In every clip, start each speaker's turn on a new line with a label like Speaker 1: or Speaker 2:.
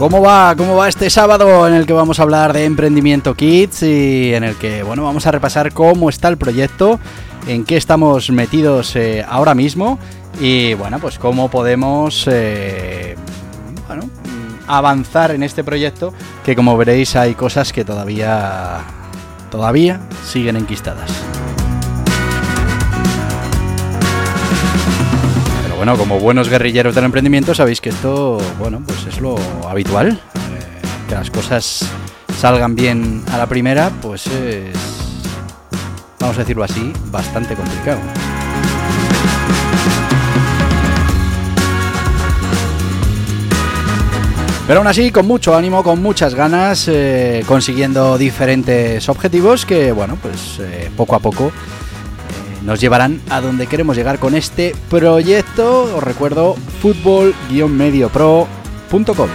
Speaker 1: ¿Cómo va? ¿Cómo va este sábado en el que vamos a hablar de Emprendimiento Kids y en el que, bueno, vamos a repasar cómo está el proyecto, en qué estamos metidos eh, ahora mismo y, bueno, pues cómo podemos, eh, bueno, avanzar en este proyecto que, como veréis, hay cosas que todavía, todavía siguen enquistadas. Bueno, como buenos guerrilleros del emprendimiento sabéis que esto, bueno, pues es lo habitual. Eh, que las cosas salgan bien a la primera, pues es, vamos a decirlo así, bastante complicado. Pero aún así, con mucho ánimo, con muchas ganas, eh, consiguiendo diferentes objetivos que, bueno, pues eh, poco a poco nos llevarán a donde queremos llegar con este proyecto. Os recuerdo, fútbol-mediopro.com.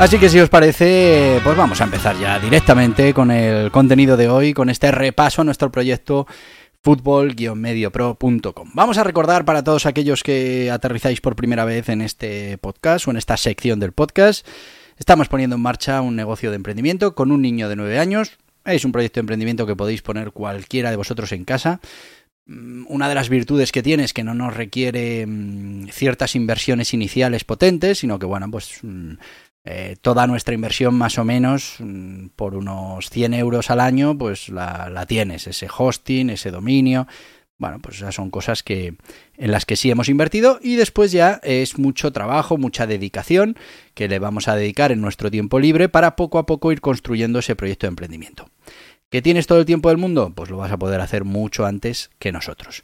Speaker 1: Así que si os parece, pues vamos a empezar ya directamente con el contenido de hoy, con este repaso a nuestro proyecto fútbol-mediopro.com. Vamos a recordar para todos aquellos que aterrizáis por primera vez en este podcast o en esta sección del podcast, estamos poniendo en marcha un negocio de emprendimiento con un niño de 9 años. Es un proyecto de emprendimiento que podéis poner cualquiera de vosotros en casa. Mm, una de las virtudes que tiene es que no nos requiere mm, ciertas inversiones iniciales potentes, sino que, bueno, pues mm, eh, toda nuestra inversión más o menos mm, por unos 100 euros al año, pues la, tienes, ese hosting, ese dominio. Bueno, pues esas son cosas que en las que sí hemos invertido y después ya es mucho trabajo, mucha dedicación que le vamos a dedicar en nuestro tiempo libre para poco a poco ir construyendo ese proyecto de emprendimiento. ¿Que tienes todo el tiempo del mundo? Pues lo vas a poder hacer mucho antes que nosotros.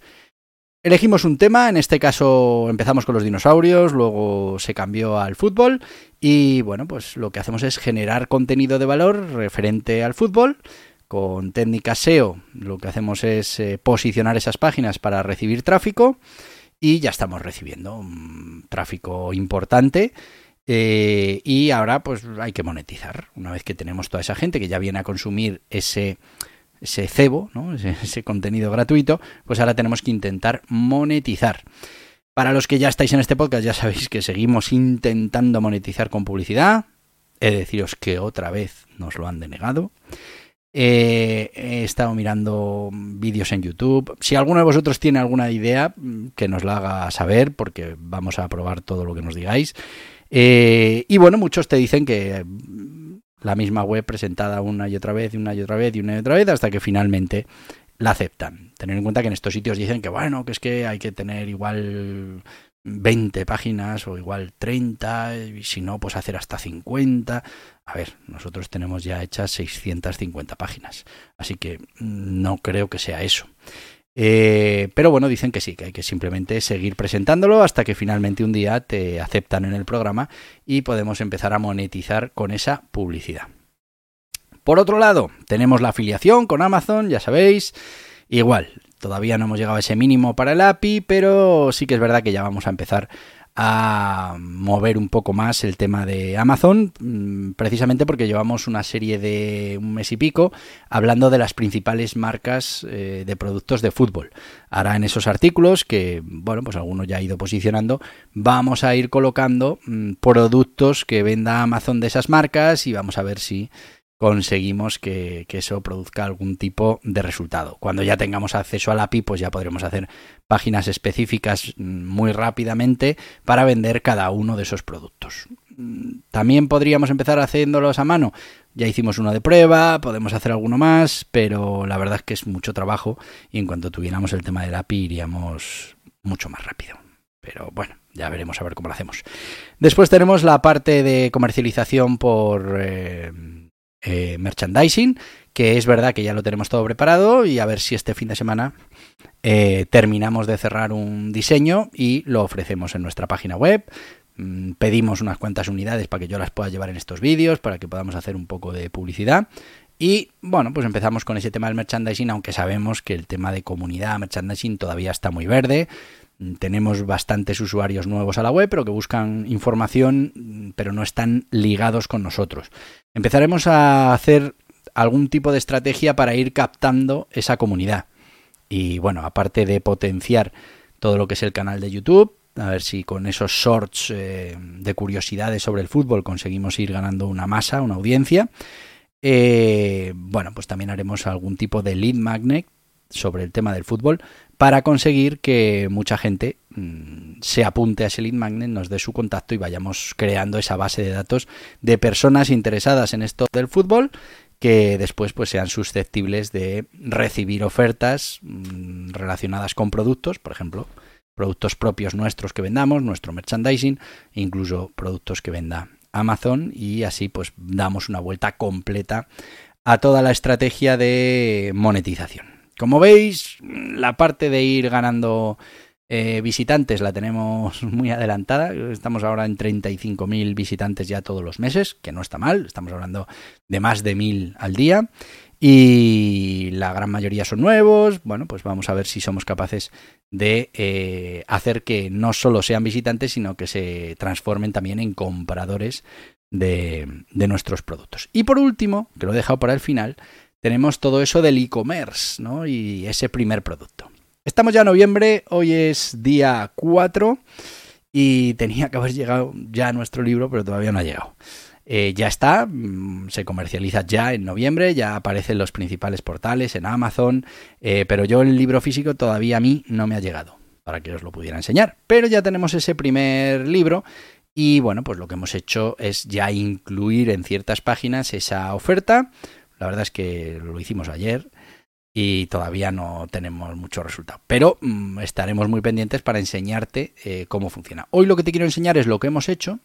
Speaker 1: Elegimos un tema, en este caso empezamos con los dinosaurios, luego se cambió al fútbol y bueno, pues lo que hacemos es generar contenido de valor referente al fútbol. Con técnica SEO lo que hacemos es eh, posicionar esas páginas para recibir tráfico y ya estamos recibiendo un tráfico importante. Eh, y ahora pues hay que monetizar. Una vez que tenemos toda esa gente que ya viene a consumir ese ese cebo, ¿no? ese, contenido gratuito, pues ahora tenemos que intentar monetizar. Para los que ya estáis en este podcast, ya sabéis que seguimos intentando monetizar con publicidad. He de deciros que otra vez nos lo han denegado. Eh, he estado mirando vídeos en YouTube. Si alguno de vosotros tiene alguna idea, que nos la haga saber, porque vamos a probar todo lo que nos digáis. Eh, y bueno, muchos te dicen que la misma web presentada una y otra vez, y una y otra vez, y una y otra vez, hasta que finalmente la aceptan. Tener en cuenta que en estos sitios dicen que bueno, que es que hay que tener igual 20 páginas o igual 30, y si no, pues hacer hasta 50. A ver, nosotros tenemos ya hechas 650 páginas, así que no creo que sea eso. Eh, pero bueno, dicen que sí, que hay que simplemente seguir presentándolo hasta que finalmente un día te aceptan en el programa y podemos empezar a monetizar con esa publicidad. Por otro lado, tenemos la afiliación con Amazon, ya sabéis. Igual, todavía no hemos llegado a ese mínimo para el API, pero sí que es verdad que ya vamos a empezar a mover un poco más el tema de Amazon, mm, precisamente porque llevamos una serie de un mes y pico hablando de las principales marcas eh, de productos de fútbol. Ahora en esos artículos, que bueno, pues algunos ya ha ido posicionando, vamos a ir colocando mm, productos que venda Amazon de esas marcas y vamos a ver si conseguimos que, eso produzca algún tipo de resultado. Cuando ya tengamos acceso al API, pues ya podremos hacer páginas específicas mm, muy rápidamente para vender cada uno de esos productos. Mm, también podríamos empezar haciéndolos a mano. Ya hicimos uno de prueba, podemos hacer alguno más, pero la verdad es que es mucho trabajo y en cuanto tuviéramos el tema del API iríamos mucho más rápido. Pero bueno, ya veremos a ver cómo lo hacemos. Después tenemos la parte de comercialización por... Eh, eh, merchandising, que es verdad que ya lo tenemos todo preparado y a ver si este fin de semana eh, terminamos de cerrar un diseño y lo ofrecemos en nuestra página web. Mm, pedimos unas cuantas unidades para que yo las pueda llevar en estos vídeos, para que podamos hacer un poco de publicidad. Y bueno, pues empezamos con ese tema del merchandising, aunque sabemos que el tema de comunidad, merchandising todavía está muy verde. Tenemos bastantes usuarios nuevos a la web, pero que buscan información, pero no están ligados con nosotros. Empezaremos a hacer algún tipo de estrategia para ir captando esa comunidad. Y bueno, aparte de potenciar todo lo que es el canal de YouTube, a ver si con esos shorts eh, de curiosidades sobre el fútbol conseguimos ir ganando una masa, una audiencia. Eh, bueno, pues también haremos algún tipo de lead magnet sobre el tema del fútbol para conseguir que mucha gente mm, se apunte a ese lead magnet, nos dé su contacto y vayamos creando esa base de datos de personas interesadas en esto del fútbol que después pues sean susceptibles de recibir ofertas mm, relacionadas con productos, por ejemplo, productos propios nuestros que vendamos, nuestro merchandising, incluso productos que venda Amazon y así pues damos una vuelta completa a toda la estrategia de monetización. Como veis, la parte de ir ganando eh, visitantes la tenemos muy adelantada. Estamos ahora en 35.000 visitantes ya todos los meses, que no está mal. Estamos hablando de más de 1.000 al día. Y la gran mayoría son nuevos. Bueno, pues vamos a ver si somos capaces de eh, hacer que no solo sean visitantes, sino que se transformen también en compradores de, de nuestros productos. Y por último, que lo he dejado para el final, tenemos todo eso del e-commerce, ¿no? Y ese primer producto. Estamos ya en noviembre, hoy es día 4 y tenía que haber llegado ya nuestro libro, pero todavía no ha llegado. Eh, ya está, mm, se comercializa ya en noviembre, ya aparecen los principales portales en Amazon, eh, pero yo el libro físico todavía a mí no me ha llegado para que os lo pudiera enseñar. Pero ya tenemos ese primer libro y bueno, pues lo que hemos hecho es ya incluir en ciertas páginas esa oferta la verdad es que lo hicimos ayer y todavía no tenemos mucho resultado. Pero mm, estaremos muy pendientes para enseñarte eh, cómo funciona. Hoy lo que te quiero enseñar es lo que hemos hecho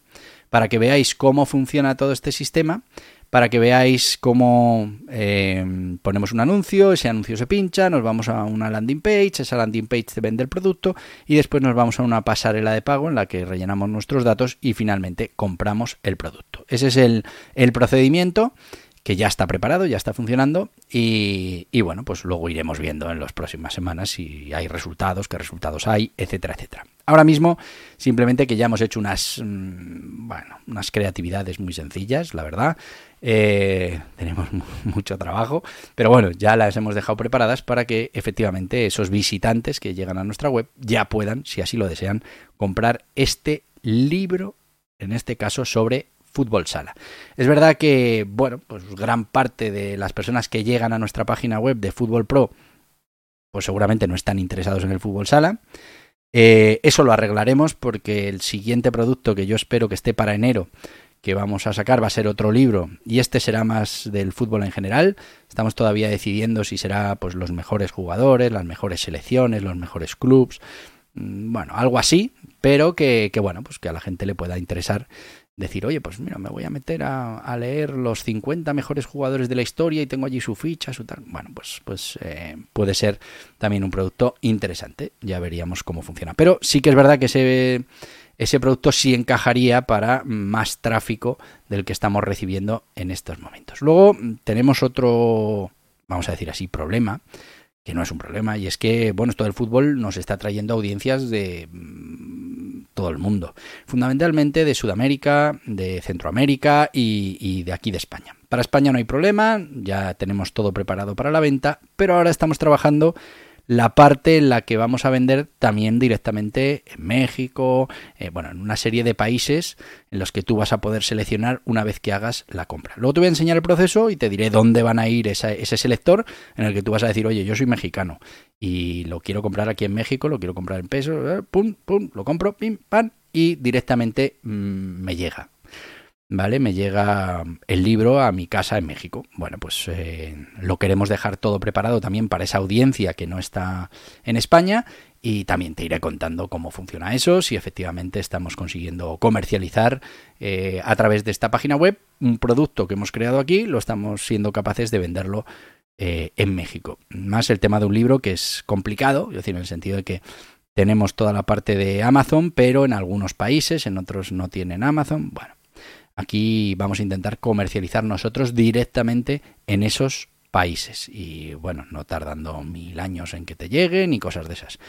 Speaker 1: para que veáis cómo funciona todo este sistema, para que veáis cómo eh, ponemos un anuncio, ese anuncio se pincha, nos vamos a una landing page, esa landing page te vende el producto y después nos vamos a una pasarela de pago en la que rellenamos nuestros datos y finalmente compramos el producto. Ese es el, el procedimiento que ya está preparado, ya está funcionando y, bueno, pues luego iremos viendo en las próximas semanas si hay resultados, qué resultados hay, etcétera, etcétera. Ahora mismo, simplemente que ya hemos hecho unas, mm, bueno, unas creatividades muy sencillas, la verdad. Eh, tenemos mucho trabajo, pero bueno, ya las hemos dejado preparadas para que efectivamente esos visitantes que llegan a nuestra web ya puedan, si así lo desean, comprar este libro, en este caso sobre fútbol sala. Es verdad que, bueno, pues gran parte de las personas que llegan a nuestra página web de Fútbol Pro, pues seguramente no están interesados en el fútbol sala. Eh, eso lo arreglaremos porque el siguiente producto que yo espero que esté para enero que vamos a sacar va a ser otro libro y este será más del fútbol en general. Estamos todavía decidiendo si será pues los mejores jugadores, las mejores selecciones, los mejores clubs, mm, bueno, algo así, pero que, que bueno, pues que a la gente le pueda interesar decir, oye, pues mira, me voy a meter a, leer los 50 mejores jugadores de la historia y tengo allí su ficha, su tal. Bueno, pues, pues eh, puede ser también un producto interesante. Ya veríamos cómo funciona. Pero sí que es verdad que ese, ese producto sí encajaría para más tráfico del que estamos recibiendo en estos momentos. Luego tenemos otro, vamos a decir así, problema que no es un problema, y es que, bueno, esto del fútbol nos está trayendo audiencias de mm, todo el mundo, fundamentalmente de Sudamérica, de Centroamérica y, y de aquí de España. Para España no hay problema, ya tenemos todo preparado para la venta, pero ahora estamos trabajando la parte en la que vamos a vender también directamente en México, eh, bueno, en una serie de países en los que tú vas a poder seleccionar una vez que hagas la compra. Luego te voy a enseñar el proceso y te diré dónde van a ir ese selector en el que tú vas a decir, oye, yo soy mexicano y lo quiero comprar aquí en México, lo quiero comprar en pesos, eh, pum, pum, lo compro, pim, pam, y directamente mm, me llega. ¿Vale? Me llega el libro a mi casa en México. Bueno, pues eh, lo queremos dejar todo preparado también para esa audiencia que no está en España y también te iré contando cómo funciona eso, si efectivamente estamos consiguiendo comercializar eh, a través de esta página web un producto que hemos creado aquí, lo estamos siendo capaces de venderlo eh, en México. Más el tema de un libro que es complicado, es decir, en el sentido de que tenemos toda la parte de Amazon, pero en algunos países, en otros no tienen Amazon. Bueno, Aquí vamos a intentar comercializar nosotros directamente en esos países. Y bueno, no tardando mil años en que te lleguen y cosas de esas.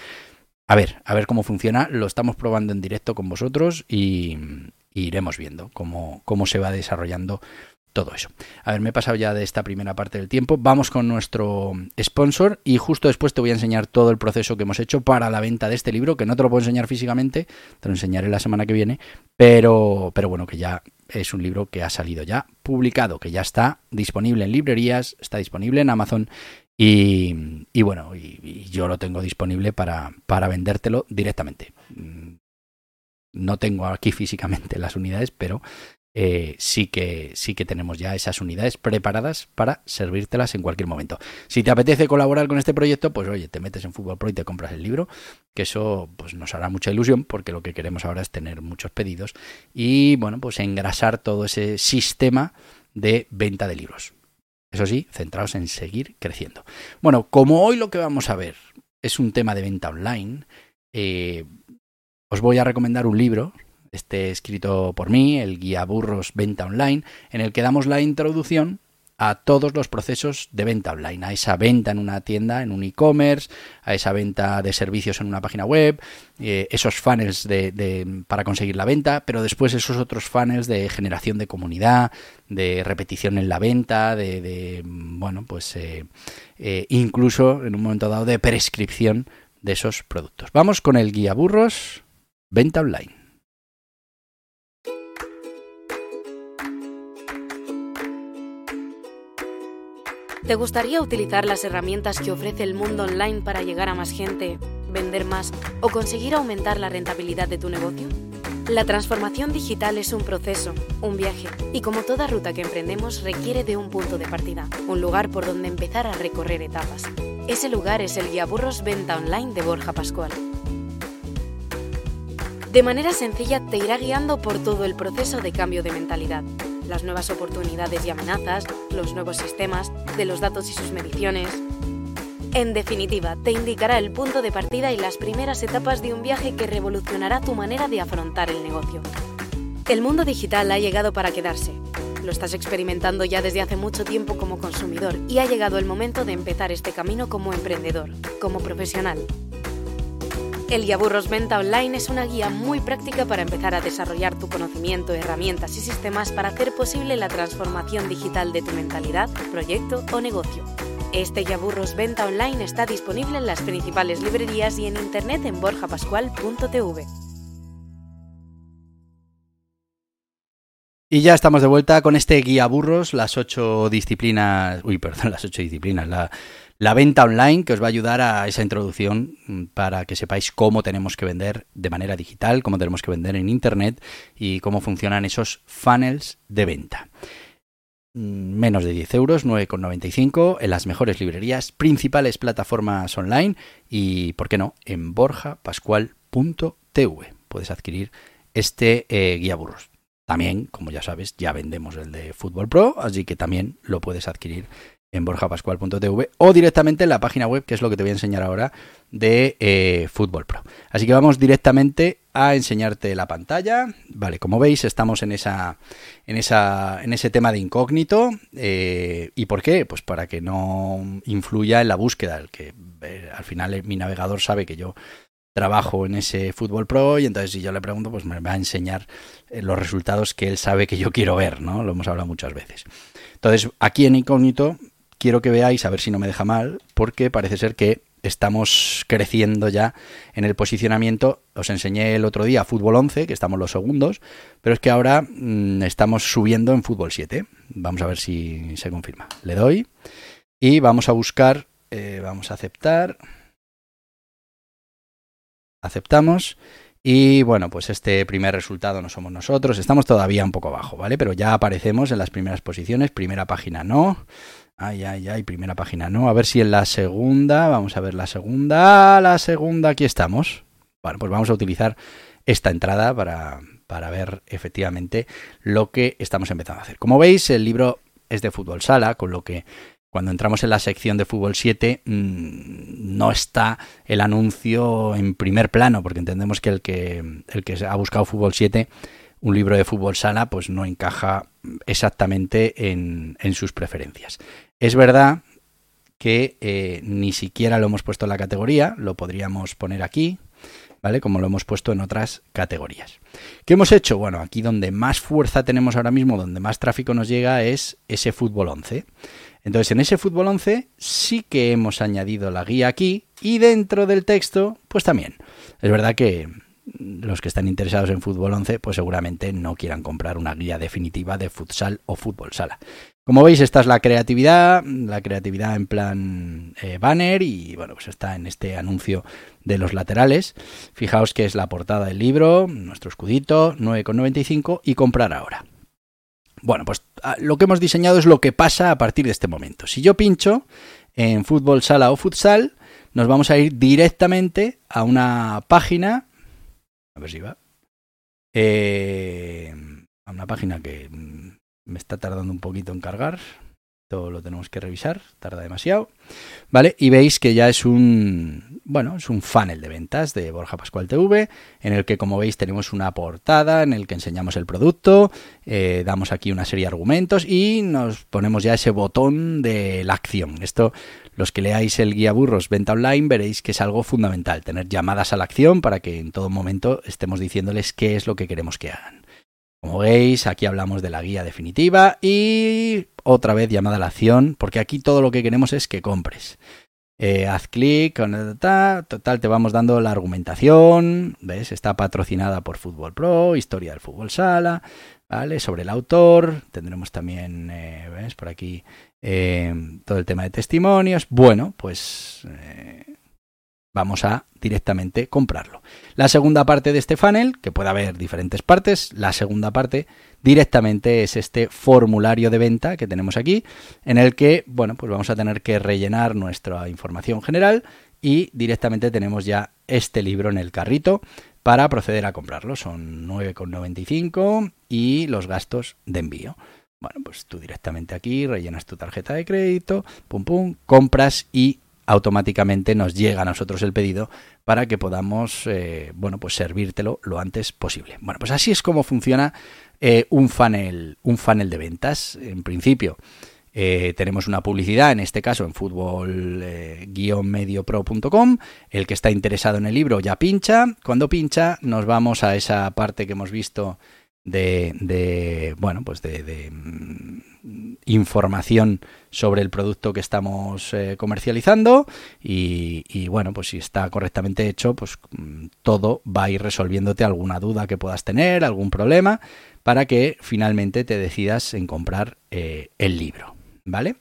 Speaker 1: A ver, a ver cómo funciona. Lo estamos probando en directo con vosotros y, iremos viendo cómo, cómo se va desarrollando todo eso. A ver, me he pasado ya de esta primera parte del tiempo. Vamos con nuestro sponsor y justo después te voy a enseñar todo el proceso que hemos hecho para la venta de este libro, que no te lo puedo enseñar físicamente, te lo enseñaré la semana que viene, pero, pero bueno, que ya es un libro que ha salido ya publicado, que ya está disponible en librerías, está disponible en Amazon y, bueno, y, yo lo tengo disponible para, para vendértelo directamente. Mm, no tengo aquí físicamente las unidades, pero eh, sí, que, sí que tenemos ya esas unidades preparadas para servírtelas en cualquier momento. Si te apetece colaborar con este proyecto, pues oye, te metes en Fútbol Pro y te compras el libro, que eso pues nos hará mucha ilusión porque lo que queremos ahora es tener muchos pedidos y bueno, pues engrasar todo ese sistema de venta de libros. Eso sí, centrados en seguir creciendo. Bueno, como hoy lo que vamos a ver es un tema de venta online, eh, os voy a recomendar un libro este escrito por mí, el guía Burros Venta Online, en el que damos la introducción a todos los procesos de venta online, a esa venta en una tienda, en un e-commerce, a esa venta de servicios en una página web, eh, esos funnels de, para conseguir la venta, pero después esos otros funnels de generación de comunidad, de repetición en la venta, de, bueno, pues eh, eh, incluso en un momento dado de prescripción de esos productos. Vamos con el guía burros, venta online.
Speaker 2: ¿Te gustaría utilizar las herramientas que ofrece el mundo online para llegar a más gente, vender más o conseguir aumentar la rentabilidad de tu negocio? La transformación digital es un proceso, un viaje, y como toda ruta que emprendemos requiere de un punto de partida, un lugar por donde empezar a recorrer etapas. Ese lugar es el Guía Burros Venta Online de Borja Pascual. De manera sencilla te irá guiando por todo el proceso de cambio de mentalidad las nuevas oportunidades y amenazas, los nuevos sistemas, de los datos y sus mediciones. En definitiva, te indicará el punto de partida y las primeras etapas de un viaje que revolucionará tu manera de afrontar el negocio. El mundo digital ha llegado para quedarse. Lo estás experimentando ya desde hace mucho tiempo como consumidor y ha llegado el momento de empezar este camino como emprendedor, como profesional, el Guía Burros Venta Online es una guía muy práctica para empezar a desarrollar tu conocimiento, herramientas y sistemas para hacer posible la transformación digital de tu mentalidad, proyecto o negocio. Este Guía Burros Venta Online está disponible en las principales librerías y en internet en borjapascual.tv.
Speaker 1: Y ya estamos de vuelta con este guía burros, las ocho disciplinas, uy, perdón, las ocho disciplinas, la, la venta online que os va a ayudar a esa introducción mm, para que sepáis cómo tenemos que vender de manera digital, cómo tenemos que vender en Internet y cómo funcionan esos funnels de venta. Mm, menos de 10 euros, 9,95 en las mejores librerías, principales plataformas online y, ¿por qué no?, en borjapascual.tv puedes adquirir este eh, guía burros. También, como ya sabes, ya vendemos el de Fútbol Pro, así que también lo puedes adquirir en borjapascual.tv o directamente en la página web, que es lo que te voy a enseñar ahora, de eh, Fútbol Pro. Así que vamos directamente a enseñarte la pantalla. Vale, como veis, estamos en esa. en esa. en ese tema de incógnito. Eh, ¿Y por qué? Pues para que no influya en la búsqueda. El que eh, al final mi navegador sabe que yo trabajo en ese Fútbol Pro y entonces si yo le pregunto, pues me va a enseñar los resultados que él sabe que yo quiero ver, ¿no? Lo hemos hablado muchas veces. Entonces, aquí en incógnito quiero que veáis, a ver si no me deja mal, porque parece ser que estamos creciendo ya en el posicionamiento. Os enseñé el otro día Fútbol 11, que estamos los segundos, pero es que ahora mm, estamos subiendo en Fútbol 7. Vamos a ver si se confirma. Le doy y vamos a buscar, eh, vamos a aceptar. Aceptamos. Y bueno, pues este primer resultado no somos nosotros, estamos todavía un poco abajo, ¿vale? Pero ya aparecemos en las primeras posiciones, primera página no, Ay, ay, ay, primera página, ¿no? A ver si en la segunda, vamos a ver la segunda, la segunda, aquí estamos. Bueno, pues vamos a utilizar esta entrada para, para ver efectivamente lo que estamos empezando a hacer. Como veis, el libro es de fútbol sala, con lo que cuando entramos en la sección de fútbol 7 mmm, no está el anuncio en primer plano, porque entendemos que el que, el que ha buscado fútbol 7 un libro de fútbol sala pues no encaja exactamente en, en sus preferencias. Es verdad que eh, ni siquiera lo hemos puesto en la categoría, lo podríamos poner aquí, ¿vale? Como lo hemos puesto en otras categorías. ¿Qué hemos hecho? Bueno, aquí donde más fuerza tenemos ahora mismo, donde más tráfico nos llega es ese fútbol 11. Entonces, en ese fútbol 11 sí que hemos añadido la guía aquí y dentro del texto, pues también. Es verdad que los que están interesados en fútbol 11, pues seguramente no quieran comprar una guía definitiva de futsal o fútbol sala. Como veis, esta es la creatividad, la creatividad en plan eh, banner y bueno, pues está en este anuncio de los laterales. Fijaos que es la portada del libro, nuestro escudito, 9,95 y comprar ahora. Bueno, pues ah, lo que hemos diseñado es lo que pasa a partir de este momento. Si yo pincho en fútbol sala o futsal, nos vamos a ir directamente a una página a ver si va. Eh, a una página que me está tardando un poquito en cargar. Lo tenemos que revisar, tarda demasiado. ¿Vale? Y veis que ya es un, bueno, es un funnel de ventas de Borja Pascual TV, en el que, como veis, tenemos una portada en el que enseñamos el producto, eh, damos aquí una serie de argumentos y nos ponemos ya ese botón de la acción. Esto los que leáis el guía burros venta online veréis que es algo fundamental, tener llamadas a la acción para que en todo momento estemos diciéndoles qué es lo que queremos que hagan. Como veis, aquí hablamos de la guía definitiva y otra vez llamada a la acción, porque aquí todo lo que queremos es que compres. Eh, haz clic, total, te vamos dando la argumentación, ¿ves? Está patrocinada por Fútbol Pro, historia del fútbol sala, ¿vale? Sobre el autor, tendremos también, eh, ¿ves? Por aquí eh, todo el tema de testimonios. Bueno, pues vamos a directamente comprarlo. La segunda parte de este funnel, que puede haber diferentes partes, la segunda parte directamente es este formulario de venta que tenemos aquí, en el que, bueno, pues vamos a tener que rellenar nuestra información general y directamente tenemos ya este libro en el carrito para proceder a comprarlo. Son 9,95 y los gastos de envío. Bueno, pues tú directamente aquí rellenas tu tarjeta de crédito, pum pum, compras y automáticamente nos llega a nosotros el pedido para que podamos, eh, bueno, pues servírtelo lo antes posible. Bueno, pues así es como funciona eh, un funnel, un funnel de ventas. En principio, eh, tenemos una publicidad, en este caso en fútbol-mediopro.com. El que está interesado en el libro ya pincha. Cuando pincha, nos vamos a esa parte que hemos visto de, bueno, pues de, mm, información sobre el producto que estamos eh, comercializando y, bueno, pues si está correctamente hecho, pues mm, todo va a ir resolviéndote alguna duda que puedas tener, algún problema, para que finalmente te decidas en comprar eh, el libro, ¿vale?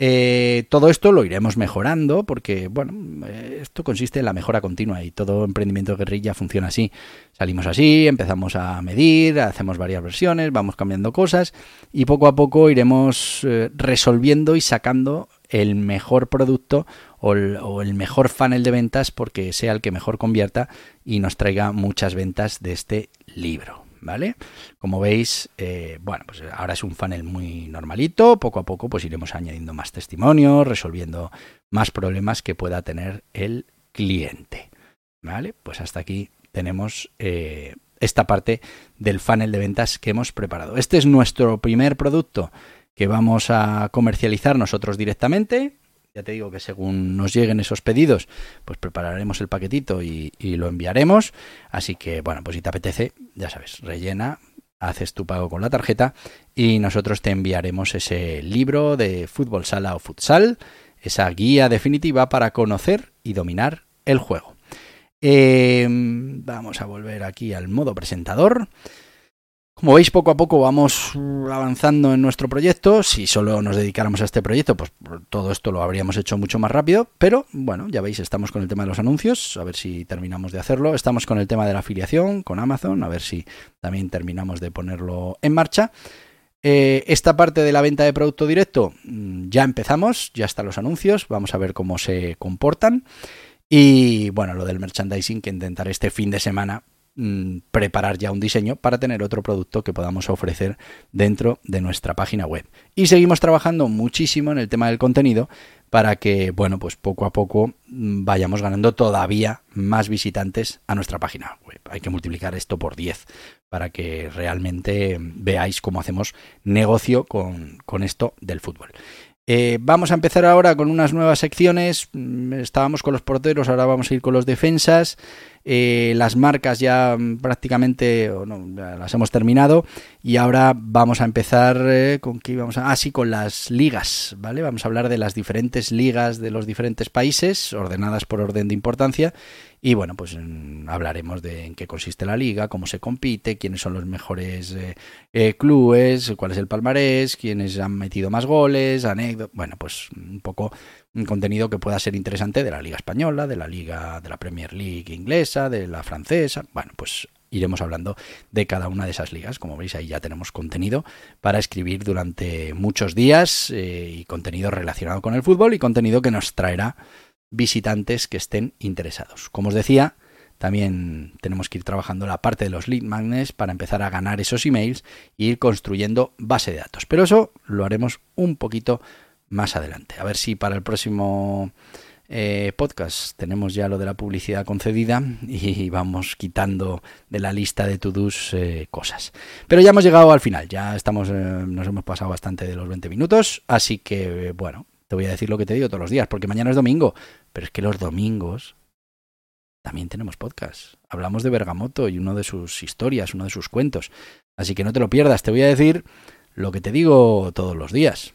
Speaker 1: Eh, todo esto lo iremos mejorando porque, bueno, eh, esto consiste en la mejora continua y todo emprendimiento guerrilla funciona así. Salimos así, empezamos a medir, hacemos varias versiones, vamos cambiando cosas y poco a poco iremos eh, resolviendo y sacando el mejor producto o el, o el mejor funnel de ventas porque sea el que mejor convierta y nos traiga muchas ventas de este libro. ¿Vale? Como veis, eh, bueno, pues ahora es un funnel muy normalito, poco a poco pues iremos añadiendo más testimonios, resolviendo más problemas que pueda tener el cliente, ¿vale? Pues hasta aquí tenemos eh, esta parte del funnel de ventas que hemos preparado. Este es nuestro primer producto que vamos a comercializar nosotros directamente. Ya te digo que según nos lleguen esos pedidos, pues prepararemos el paquetito y, lo enviaremos. Así que, bueno, pues si te apetece, ya sabes, rellena, haces tu pago con la tarjeta y nosotros te enviaremos ese libro de fútbol sala o futsal, esa guía definitiva para conocer y dominar el juego. Em, vamos a volver aquí al modo presentador. Como veis, poco a poco vamos avanzando en nuestro proyecto. Si solo nos dedicáramos a este proyecto, pues todo esto lo habríamos hecho mucho más rápido. Pero bueno, ya veis, estamos con el tema de los anuncios, a ver si terminamos de hacerlo. Estamos con el tema de la afiliación con Amazon, a ver si también terminamos de ponerlo en marcha. Eh, esta parte de la venta de producto directo mm, ya empezamos, ya están los anuncios, vamos a ver cómo se comportan. Y bueno, lo del merchandising que intentaré este fin de semana Mm, preparar ya un diseño para tener otro producto que podamos ofrecer dentro de nuestra página web. Y seguimos trabajando muchísimo en el tema del contenido para que, bueno, pues poco a poco mm, vayamos ganando todavía más visitantes a nuestra página web. Hay que multiplicar esto por 10 para que realmente veáis cómo hacemos negocio con, con esto del fútbol. Eh, vamos a empezar ahora con unas nuevas secciones. Mm, estábamos con los porteros, ahora vamos a ir con los defensas. Eh, las marcas ya mm, prácticamente las hemos terminado y ahora vamos a empezar eh, con qué vamos a ah, con las ligas, ¿vale? Vamos a hablar de las diferentes ligas de los diferentes países, ordenadas por orden de importancia y bueno, pues mm, hablaremos de en qué consiste la liga, cómo se compite, quiénes son los mejores eh, clubes, cuál es el palmarés, quiénes han metido más goles, anécdotas, bueno, pues un poco contenido que pueda ser interesante de la Liga Española, de la Liga de la Premier League inglesa, de la francesa. Bueno, pues iremos hablando de cada una de esas ligas. Como veis, ahí ya tenemos contenido para escribir durante muchos días eh, y contenido relacionado con el fútbol y contenido que nos traerá visitantes que estén interesados. Como os decía, también tenemos que ir trabajando la parte de los lead magnets para empezar a ganar esos emails e ir construyendo base de datos. Pero eso lo haremos un poquito más adelante. A ver si para el próximo eh, podcast tenemos ya lo de la publicidad concedida y vamos quitando de la lista de to-dos eh, cosas. Pero ya hemos llegado al final, ya estamos, eh, nos hemos pasado bastante de los 20 minutos, así que bueno, te voy a decir lo que te digo todos los días, porque mañana es domingo, pero es que los domingos también tenemos podcast. Hablamos de Bergamoto y uno de sus historias, uno de sus cuentos. Así que no te lo pierdas, te voy a decir lo que te digo todos los días.